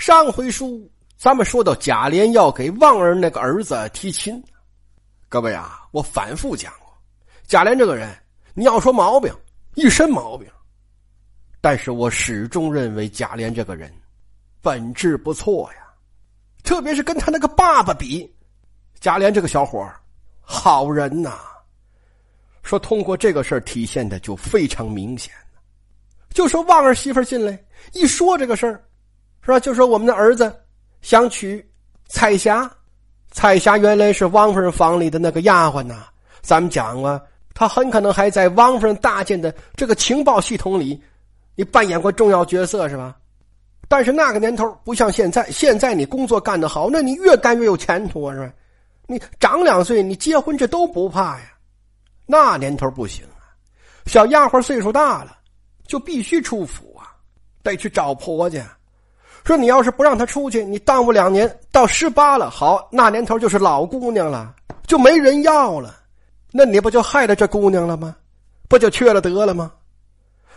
上回书咱们说到贾琏要给旺儿那个儿子提亲，各位啊，我反复讲过，贾琏这个人，你要说毛病，一身毛病，但是我始终认为贾琏这个人本质不错呀，特别是跟他那个爸爸比，贾琏这个小伙好人呐。说通过这个事儿体现的就非常明显就说旺儿媳妇进来一说这个事儿。是吧？就说我们的儿子想娶彩霞，彩霞原来是王夫人房里的那个丫鬟呐。咱们讲啊，她很可能还在王夫人搭建的这个情报系统里，你扮演过重要角色是吧？但是那个年头不像现在，现在你工作干得好，那你越干越有前途啊，是吧？你长两岁，你结婚这都不怕呀。那年头不行啊，小丫鬟岁数大了，就必须出府啊，得去找婆家。说你要是不让他出去，你耽误两年，到十八了，好，那年头就是老姑娘了，就没人要了，那你不就害了这姑娘了吗？不就缺了德了吗？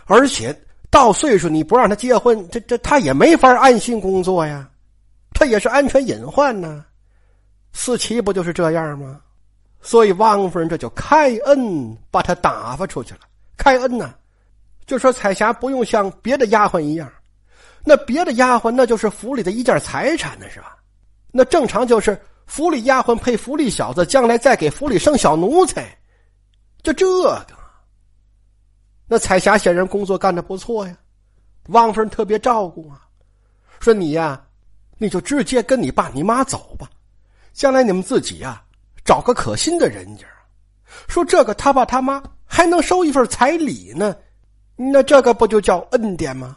而且到岁数你不让他结婚，这这他也没法安心工作呀，他也是安全隐患呢。四七不就是这样吗？所以汪夫人这就开恩把他打发出去了。开恩呢，就说彩霞不用像别的丫鬟一样。那别的丫鬟那就是府里的一件财产呢，是吧？那正常就是府里丫鬟配府里小子，将来再给府里生小奴才，就这个。那彩霞显然工作干的不错呀，汪夫人特别照顾啊，说你呀，你就直接跟你爸你妈走吧，将来你们自己呀找个可心的人家。说这个他爸他妈还能收一份彩礼呢，那这个不就叫恩典吗？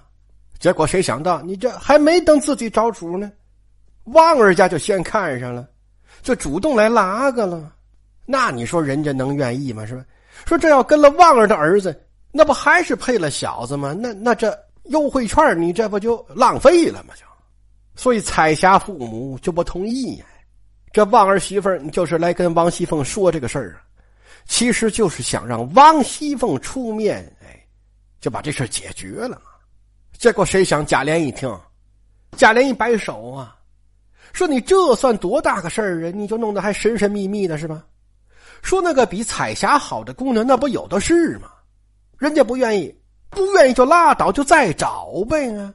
结果谁想到，你这还没等自己找主呢，旺儿家就先看上了，就主动来拉个了。那你说人家能愿意吗？是吧？说这要跟了旺儿的儿子，那不还是配了小子吗？那那这优惠券你这不就浪费了吗？就，所以彩霞父母就不同意呀。这旺儿媳妇儿就是来跟王熙凤说这个事儿啊，其实就是想让王熙凤出面，哎，就把这事解决了。结果谁想贾琏一听，贾琏一摆手啊，说：“你这算多大个事儿啊？你就弄得还神神秘秘的是吧？说那个比彩霞好的姑娘，那不有的是吗？人家不愿意，不愿意就拉倒，就再找呗啊！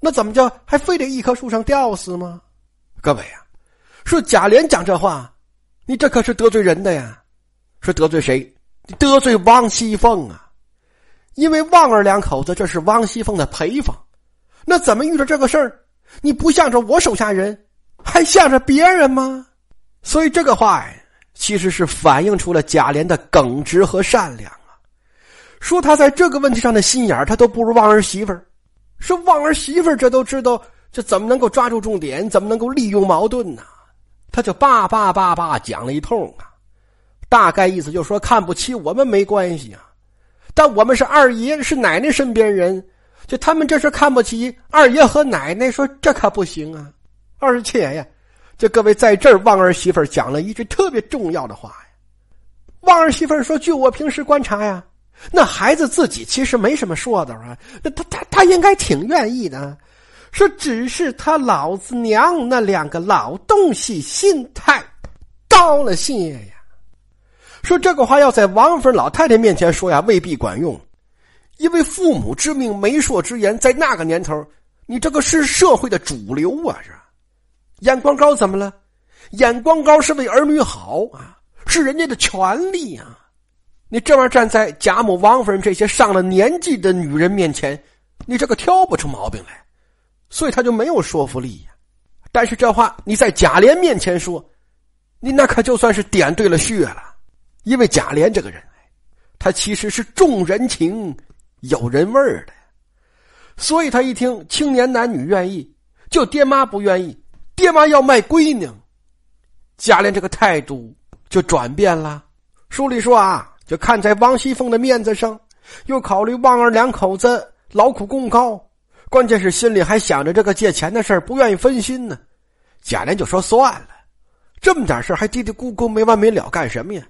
那怎么叫还非得一棵树上吊死吗？各位啊，说贾琏讲这话，你这可是得罪人的呀！说得罪谁？得罪王熙凤啊！”因为旺儿两口子这是王熙凤的陪房，那怎么遇着这个事儿？你不向着我手下人，还向着别人吗？所以这个话呀，其实是反映出了贾琏的耿直和善良啊。说他在这个问题上的心眼他都不如旺儿媳妇儿。说旺儿媳妇儿这都知道，这怎么能够抓住重点？怎么能够利用矛盾呢？他就叭叭叭叭讲了一通啊，大概意思就是说看不起我们没关系啊。但我们是二爷是奶奶身边人，就他们这是看不起二爷和奶奶，说这可不行啊！而且呀，就各位在这儿，旺儿媳妇讲了一句特别重要的话呀。旺儿媳妇说：“据我平时观察呀，那孩子自己其实没什么说的啊，那他他他应该挺愿意的，说只是他老子娘那两个老东西心态高了些呀。”说这个话要在王夫人老太太面前说呀，未必管用，因为父母之命、媒妁之言，在那个年头，你这个是社会的主流啊，是？眼光高怎么了？眼光高是为儿女好啊，是人家的权利啊。你这玩意站在贾母、王夫人这些上了年纪的女人面前，你这个挑不出毛病来，所以他就没有说服力呀。但是这话你在贾琏面前说，你那可就算是点对了穴了。因为贾琏这个人，他其实是重人情、有人味儿的，所以他一听青年男女愿意，就爹妈不愿意，爹妈要卖闺女，贾琏这个态度就转变了。书里说啊，就看在王熙凤的面子上，又考虑旺儿两口子劳苦功高，关键是心里还想着这个借钱的事不愿意分心呢。贾琏就说算了，这么点事还嘀嘀咕咕没完没了干什么呀？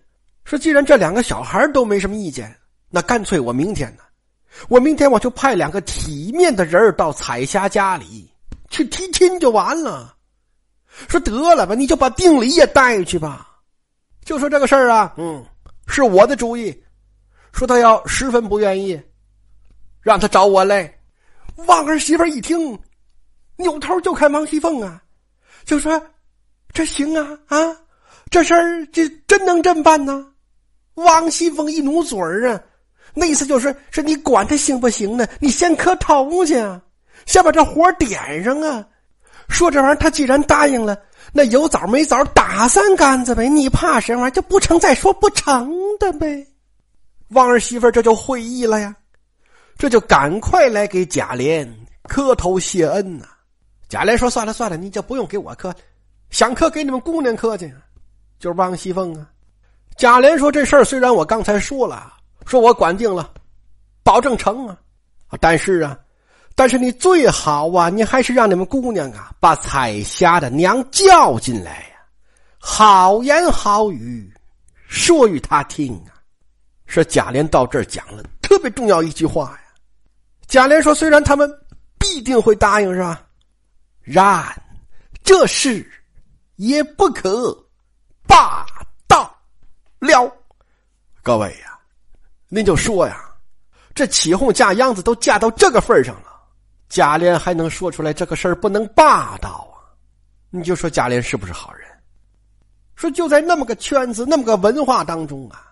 说，既然这两个小孩都没什么意见，那干脆我明天呢，我明天我就派两个体面的人到彩霞家里去提亲就完了。说得了吧，你就把定礼也带去吧。就说这个事儿啊，嗯，是我的主意。说他要十分不愿意，让他找我来。王儿媳妇一听，扭头就看王熙凤啊，就说：“这行啊啊，这事儿这真能这么办呢？”王熙凤一努嘴儿啊，那意思就是是你管他行不行呢？你先磕头去，先把这活点上啊！说这玩意儿，他既然答应了，那有枣没枣打三竿子呗。你怕什么？就不成再说不成的呗。王儿媳妇这就会意了呀，这就赶快来给贾琏磕头谢恩呐。贾琏说：“算了算了，你就不用给我磕，想磕给你们姑娘磕去。”就是王熙凤啊。贾琏说：“这事儿虽然我刚才说了，说我管定了，保证成啊，但是啊，但是你最好啊，你还是让你们姑娘啊，把彩霞的娘叫进来呀，好言好语说与他听啊。”是贾琏到这儿讲了特别重要一句话呀。贾琏说：“虽然他们必定会答应，是吧？然这事也不可罢了。各位呀，您就说呀，这起哄架秧子都架到这个份上了，贾琏还能说出来这个事儿不能霸道啊？你就说贾琏是不是好人？说就在那么个圈子、那么个文化当中啊。”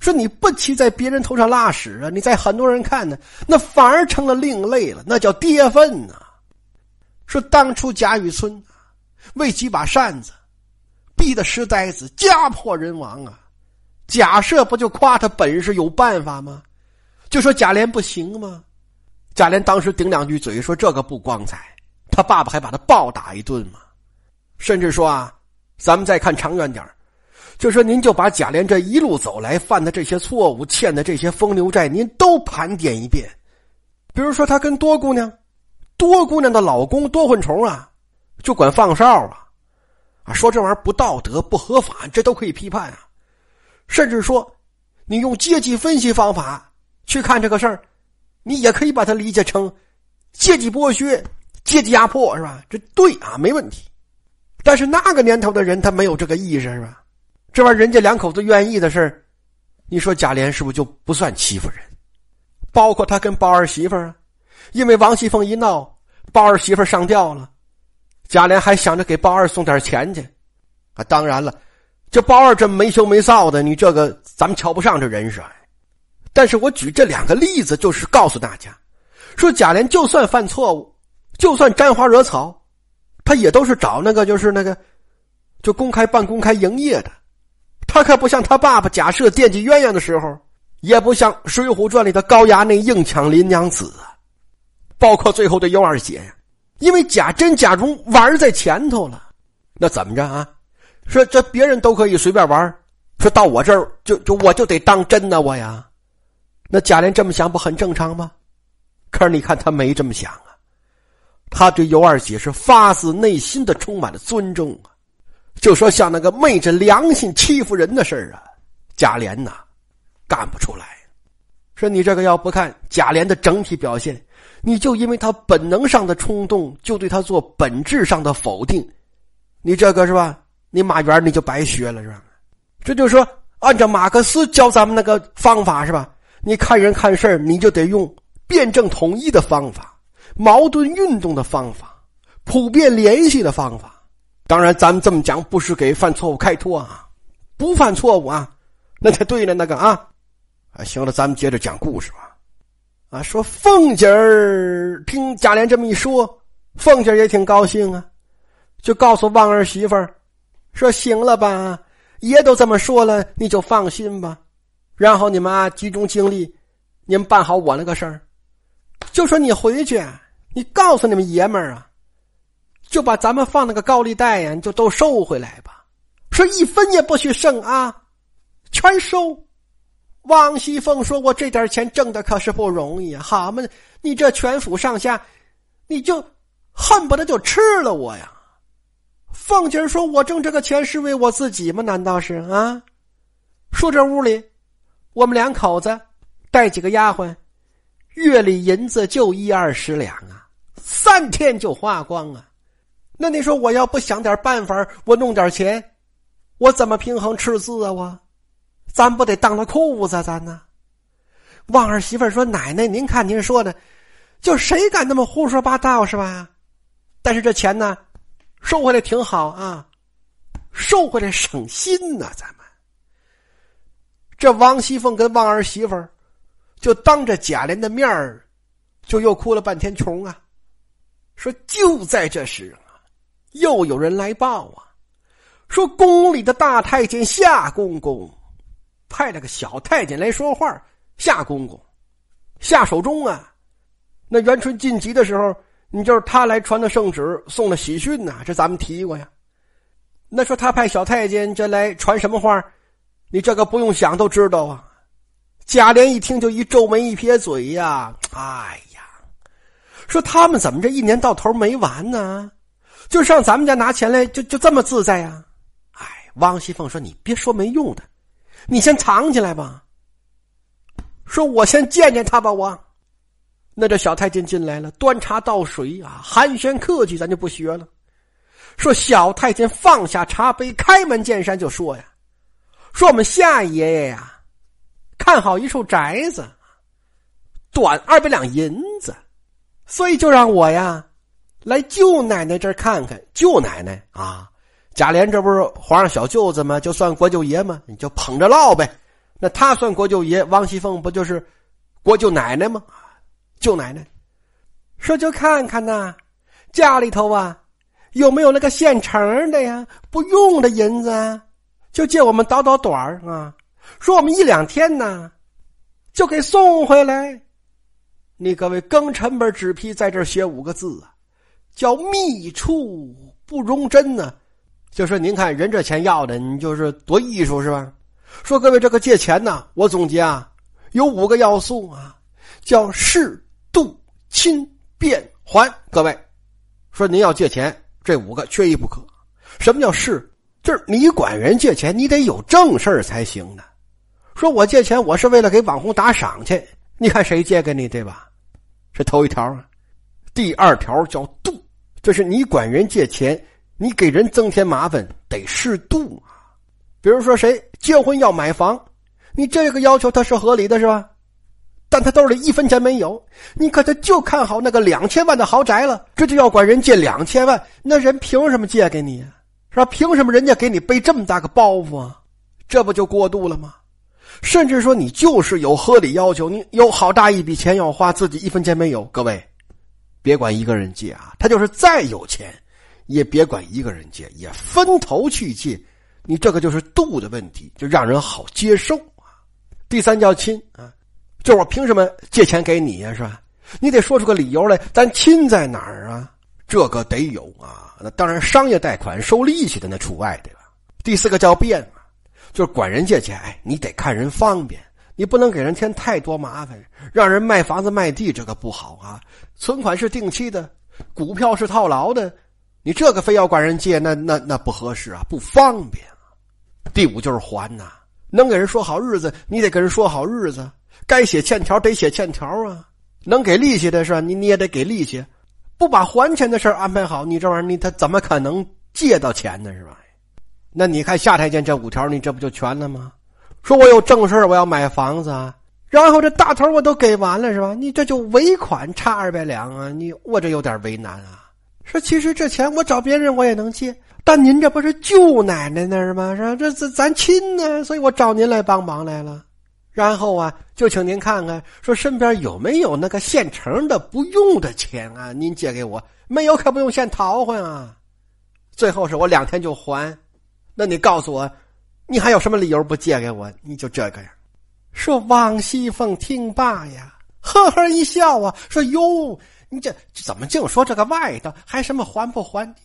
说你不骑在别人头上拉屎啊！你在很多人看呢，那反而成了另类了，那叫跌份呐。说当初贾雨村为几把扇子，逼得石呆子家破人亡啊！假设不就夸他本事有办法吗？就说贾琏不行吗？贾琏当时顶两句嘴说这个不光彩，他爸爸还把他暴打一顿嘛。甚至说啊，咱们再看长远点就说您就把贾琏这一路走来犯的这些错误、欠的这些风流债，您都盘点一遍。比如说他跟多姑娘、多姑娘的老公多混虫啊，就管放哨啊，啊说这玩意儿不道德、不合法，这都可以批判啊。甚至说，你用阶级分析方法去看这个事儿，你也可以把它理解成阶级剥削、阶级压迫，是吧？这对啊，没问题。但是那个年头的人，他没有这个意识，是吧？这玩意儿人家两口子愿意的事你说贾琏是不是就不算欺负人？包括他跟包儿媳妇儿啊，因为王熙凤一闹，包儿媳妇上吊了，贾琏还想着给包二送点钱去。啊，当然了，这包二这没羞没臊的，你这个咱们瞧不上这人设。但是我举这两个例子，就是告诉大家，说贾琏就算犯错误，就算沾花惹草，他也都是找那个就是那个，就公开半公开营业的。他可不像他爸爸贾赦惦记鸳鸯的时候，也不像《水浒传》里的高衙内硬抢林娘子啊，包括最后的尤二姐呀，因为贾珍、贾蓉玩在前头了，那怎么着啊？说这别人都可以随便玩，说到我这儿就就我就得当真呢，我呀，那贾琏这么想不很正常吗？可是你看他没这么想啊，他对尤二姐是发自内心的充满了尊重啊。就说像那个昧着良心欺负人的事儿啊，贾琏呐，干不出来。说你这个要不看贾琏的整体表现，你就因为他本能上的冲动，就对他做本质上的否定，你这个是吧？你马原你就白学了是吧？这就说按照马克思教咱们那个方法是吧？你看人看事儿，你就得用辩证统一的方法，矛盾运动的方法，普遍联系的方法。当然，咱们这么讲不是给犯错误开脱啊，不犯错误啊，那才对了。那个啊，啊，行了，咱们接着讲故事吧。啊，说凤姐儿听贾琏这么一说，凤姐儿也挺高兴啊，就告诉旺儿媳妇儿说：“行了吧，爷都这么说了，你就放心吧。然后你们啊，集中精力，你们办好我那个事儿。就说你回去，你告诉你们爷们儿啊。”就把咱们放那个高利贷呀，你就都收回来吧，说一分也不许剩啊，全收。王熙凤说：“我这点钱挣的可是不容易啊，好嘛，你这全府上下，你就恨不得就吃了我呀。”凤姐说：“我挣这个钱是为我自己吗？难道是啊？”说这屋里，我们两口子带几个丫鬟，月里银子就一二十两啊。三天就花光啊！那你说我要不想点办法，我弄点钱，我怎么平衡赤字啊？我，咱不得当了裤子咱呢？旺儿媳妇说：“奶奶，您看您说的，就谁敢那么胡说八道是吧？但是这钱呢，收回来挺好啊，收回来省心呐，咱们。”这王熙凤跟王儿媳妇儿就当着贾琏的面儿，就又哭了半天穷啊。说就在这时啊，又有人来报啊，说宫里的大太监夏公公派了个小太监来说话。夏公公，夏守忠啊，那元春晋级的时候，你就是他来传的圣旨，送的喜讯呐。这咱们提过呀。那说他派小太监这来传什么话？你这个不用想都知道啊。贾琏一听就一皱眉一撇嘴呀，哎呀，说他们怎么这一年到头没完呢？就上咱们家拿钱来，就就这么自在呀？哎，王熙凤说：“你别说没用的，你先藏起来吧。”说：“我先见见他吧。”我，那这小太监进来了，端茶倒水啊，寒暄客气，咱就不学了。说小太监放下茶杯，开门见山就说：“呀，说我们夏爷爷呀，看好一处宅子，短二百两银子，所以就让我呀来舅奶奶这儿看看。舅奶奶啊，贾琏这不是皇上小舅子吗？就算国舅爷吗？你就捧着唠呗。”那他算国舅爷，王熙凤不就是国舅奶奶吗？舅奶奶说：“就看看呐，家里头啊有没有那个现成的呀？不用的银子，就借我们倒倒短儿啊。说我们一两天呢，就给送回来。你各位庚辰本纸批在这写五个字啊，叫密处不容真呢。就说您看人这钱要的，你就是多艺术是吧？”说各位，这个借钱呢，我总结啊，有五个要素啊，叫适度亲变还。各位，说您要借钱，这五个缺一不可。什么叫是？就是你管人借钱，你得有正事才行呢。说我借钱，我是为了给网红打赏去，你看谁借给你，对吧？这头一条啊。第二条叫度，就是你管人借钱，你给人增添麻烦，得适度啊。比如说谁结婚要买房，你这个要求他是合理的，是吧？但他兜里一分钱没有，你可他就看好那个两千万的豪宅了，这就要管人借两千万，那人凭什么借给你？是吧？凭什么人家给你背这么大个包袱啊？这不就过度了吗？甚至说你就是有合理要求，你有好大一笔钱要花，自己一分钱没有，各位，别管一个人借啊，他就是再有钱，也别管一个人借，也分头去借。你这个就是度的问题，就让人好接受啊。第三叫亲啊，就我凭什么借钱给你呀？是吧？你得说出个理由来，咱亲在哪儿啊？这个得有啊。那当然，商业贷款收利息的那除外，对吧？第四个叫变啊，就是管人借钱，哎，你得看人方便，你不能给人添太多麻烦，让人卖房子卖地，这个不好啊。存款是定期的，股票是套牢的，你这个非要管人借，那那那不合适啊，不方便。第五就是还呐，能给人说好日子，你得跟人说好日子。该写欠条得写欠条啊，能给利息的是？你你也得给利息，不把还钱的事安排好，你这玩意儿你他怎么可能借到钱呢？是吧？那你看夏太监这五条，你这不就全了吗？说我有正事我要买房子，然后这大头我都给完了是吧？你这就尾款差二百两啊，你我这有点为难啊。说其实这钱我找别人我也能借。但您这不是舅奶奶那儿吗？是吧？这这咱亲呢，所以我找您来帮忙来了。然后啊，就请您看看，说身边有没有那个现成的不用的钱啊？您借给我，没有可不用现讨还啊。最后是我两天就还，那你告诉我，你还有什么理由不借给我？你就这个样。说王熙凤听罢呀，呵呵一笑啊，说哟，你这怎么净说这个外道？还什么还不还的？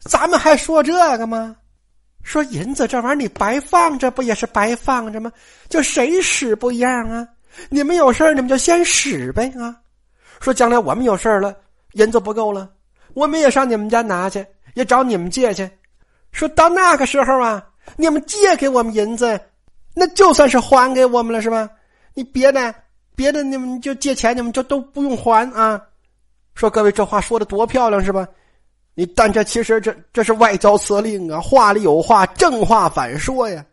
咱们还说这个吗？说银子这玩意儿你白放着不也是白放着吗？就谁使不一样啊？你们有事你们就先使呗啊！说将来我们有事了，银子不够了，我们也上你们家拿去，也找你们借去。说到那个时候啊，你们借给我们银子，那就算是还给我们了，是吧？你别的别的，你们就借钱，你们就都不用还啊。说各位这话说的多漂亮是吧？你但这其实这这是外交辞令啊，话里有话，正话反说呀。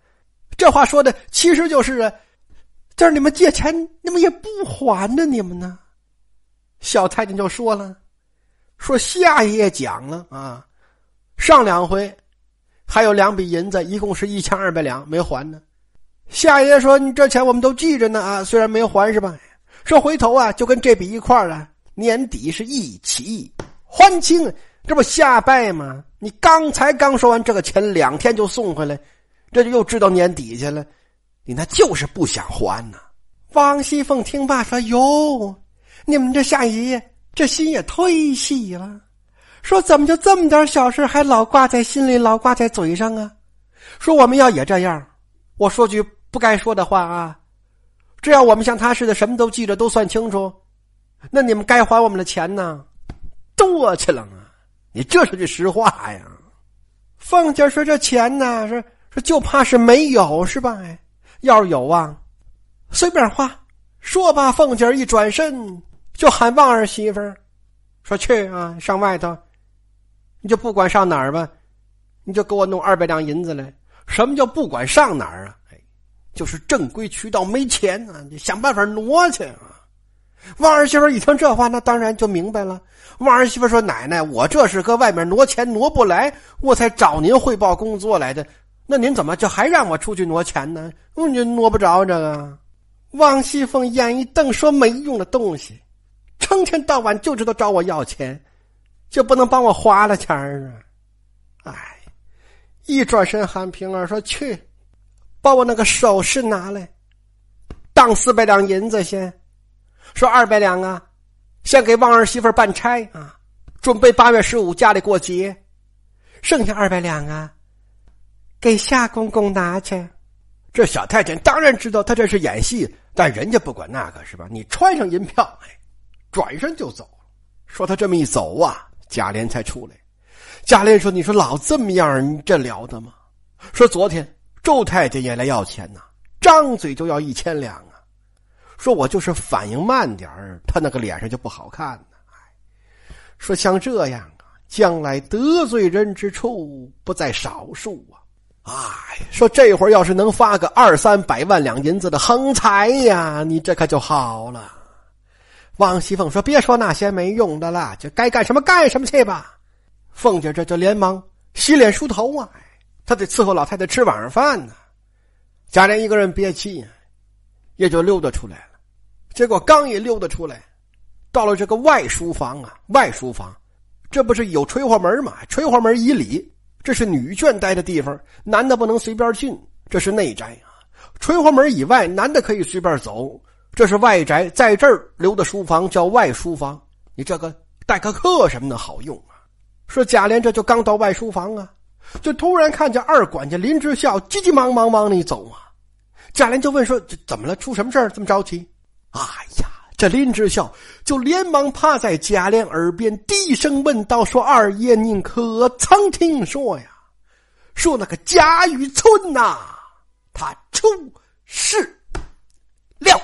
这话说的其实就是啊，这你们借钱你们也不还呢，你们呢？小太监就说了，说夏爷爷讲了啊，上两回还有两笔银子，一共是一千二百两没还呢。夏爷爷说：“你这钱我们都记着呢啊，虽然没还是吧？说回头啊，就跟这笔一块儿了，年底是一起还清，这不下拜吗？你刚才刚说完这个钱，两天就送回来，这就又知道年底去了，你那就是不想还呢。”王熙凤听罢说：“哟，你们这夏爷爷这心也忒细了，说怎么就这么点小事还老挂在心里，老挂在嘴上啊？说我们要也这样。”我说句不该说的话啊！只要我们像他似的什么都记着，都算清楚，那你们该还我们的钱呢？多去了啊！你这是句实话呀。凤姐说：“这钱呢，是说就怕是没有是吧？哎，要是有啊，随便花。”说罢，凤姐一转身就喊旺儿媳妇儿说：“去啊，上外头，你就不管上哪儿吧，你就给我弄二百两银子来。”什么叫不管上哪儿啊？哎，就是正规渠道没钱啊，你想办法挪去啊！王儿媳妇一听这话，那当然就明白了。王儿媳妇说：“奶奶，我这是搁外面挪钱挪不来，我才找您汇报工作来的。那您怎么就还让我出去挪钱呢？嗯，就挪不着这个。”王熙凤眼一瞪，说：“没用的东西，成天到晚就知道找我要钱，就不能帮我花了钱啊？”哎。一转身喊平儿说：“去，把我那个首饰拿来，当四百两银子先。说二百两啊，先给旺儿媳妇办差啊，准备八月十五家里过节。剩下二百两啊，给夏公公拿去。这小太监当然知道他这是演戏，但人家不管那个是吧？你穿上银票，哎，转身就走。说他这么一走啊，贾琏才出来。”贾琏说：“你说老这么样，你这了得吗？说昨天周太监也来要钱呐，张嘴就要一千两啊。说我就是反应慢点他那个脸上就不好看呢。说像这样啊，将来得罪人之处不在少数啊。哎，说这会儿要是能发个二三百万两银子的横财呀，你这可就好了。”王熙凤说：“别说那些没用的了，就该干什么干什么去吧。”凤姐这就连忙洗脸梳头啊，她得伺候老太太吃晚上饭呢。贾琏一个人憋气，也就溜达出来了。结果刚一溜达出来，到了这个外书房啊，外书房，这不是有垂花门吗？垂花门以里，这是女眷待的地方，男的不能随便进，这是内宅啊。垂花门以外，男的可以随便走，这是外宅，在这儿留的书房叫外书房。你这个待个客什么的好用啊。说贾琏这就刚到外书房啊，就突然看见二管家林之孝急急忙忙往里走啊。贾琏就问说：“这怎么了？出什么事儿？这么着急？”哎呀，这林之孝就连忙趴在贾琏耳边低声问道：“说二爷，您可曾听说呀？说那个贾雨村呐，他出事了。”